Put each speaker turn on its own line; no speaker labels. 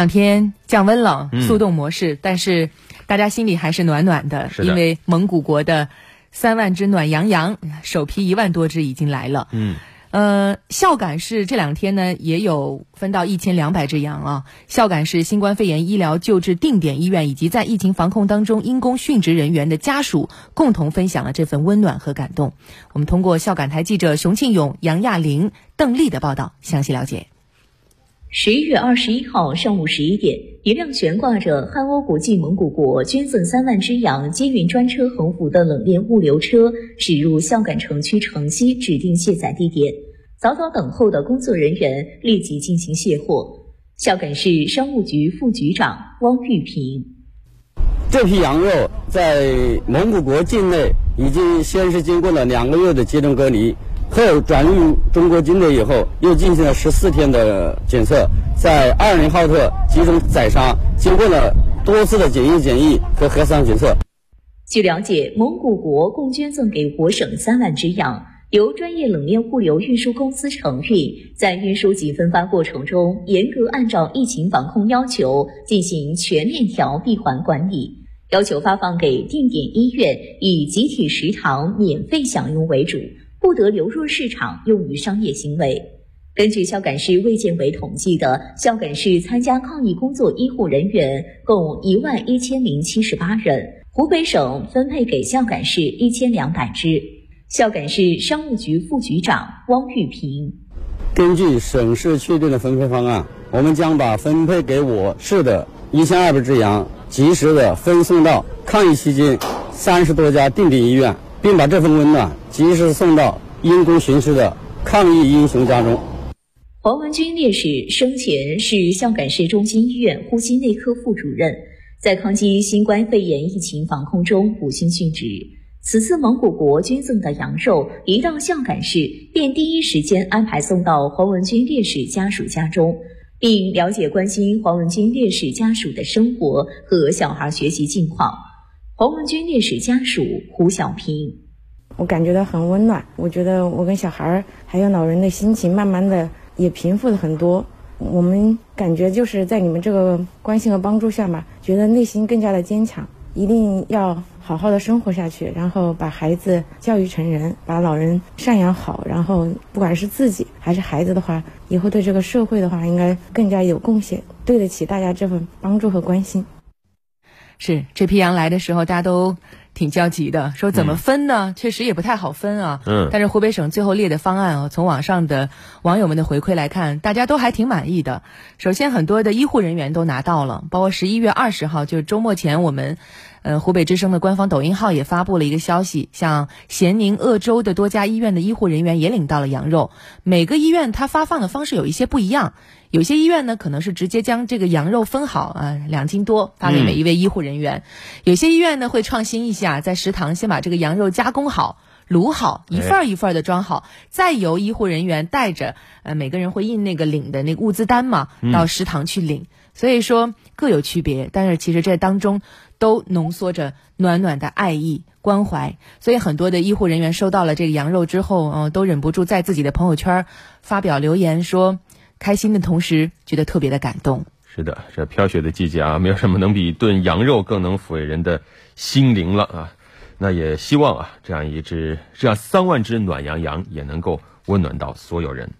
两天降温了，速冻模式，但是大家心里还是暖暖的，因为蒙古国的三万只暖羊羊，首批一万多只已经来了。嗯，呃，孝感市这两天呢也有分到一千两百只羊啊。孝感市新冠肺炎医疗救治定点医院以及在疫情防控当中因公殉职人员的家属共同分享了这份温暖和感动。我们通过孝感台记者熊庆勇、杨亚玲、邓丽的报道，详细了解。
十一月二十一号上午十一点，一辆悬挂着汉欧国际蒙古国捐赠三万只羊接运专车横幅的冷链物流车驶入孝感城区城西指定卸载地点。早早等候的工作人员立即进行卸货。孝感市商务局副局长汪玉平：
这批羊肉在蒙古国境内已经先是经过了两个月的集中隔离。后转入中国境内以后，又进行了十四天的检测，在二零浩特集中宰杀，经过了多次的检疫检疫和核酸检测。
据了解，蒙古国共捐赠给我省三万只羊，由专业冷链物流运输公司承运，在运输及分发过程中，严格按照疫情防控要求进行全链条闭环管理，要求发放给定点医院，以集体食堂免费享用为主。不得流入市场用于商业行为。根据孝感市卫健委统计的，孝感市参加抗疫工作医护人员共一万一千零七十八人。湖北省分配给孝感市一千两百只。孝感市商务局副局长汪玉平：
根据省市确定的分配方案，我们将把分配给我市的一千二百只羊及时的分送到抗疫期间三十多家定点医院。并把这份温暖及时送到因公殉职的抗疫英雄家中。
黄文军烈士生前是孝感市中心医院呼吸内科副主任，在抗击新冠肺炎疫情防控中不幸殉职。此次蒙古国捐赠的羊肉一到孝感市，便第一时间安排送到黄文军烈士家属家中，并了解关心黄文军烈士家属的生活和小孩学习近况。黄文军烈士家属胡小平，
我感觉到很温暖。我觉得我跟小孩儿还有老人的心情，慢慢的也平复了很多。我们感觉就是在你们这个关心和帮助下嘛，觉得内心更加的坚强。一定要好好的生活下去，然后把孩子教育成人，把老人赡养好。然后不管是自己还是孩子的话，以后对这个社会的话，应该更加有贡献，对得起大家这份帮助和关心。
是这批羊来的时候，大家都挺焦急的，说怎么分呢？确实也不太好分啊。嗯。但是湖北省最后列的方案啊，从网上的网友们的回馈来看，大家都还挺满意的。首先，很多的医护人员都拿到了，包括十一月二十号，就是周末前，我们。呃，湖北之声的官方抖音号也发布了一个消息，像咸宁、鄂州的多家医院的医护人员也领到了羊肉。每个医院它发放的方式有一些不一样，有些医院呢可能是直接将这个羊肉分好啊，两斤多发给每一位医护人员；有些医院呢会创新一下，在食堂先把这个羊肉加工好、卤好，一份一份的装好，再由医护人员带着，呃，每个人会印那个领的那个物资单嘛，到食堂去领。所以说各有区别，但是其实这当中。都浓缩着暖暖的爱意关怀，所以很多的医护人员收到了这个羊肉之后，嗯，都忍不住在自己的朋友圈发表留言，说开心的同时觉得特别的感动。
是的，这飘雪的季节啊，没有什么能比炖羊肉更能抚慰人的心灵了啊！那也希望啊，这样一只这样三万只暖羊羊也能够温暖到所有人。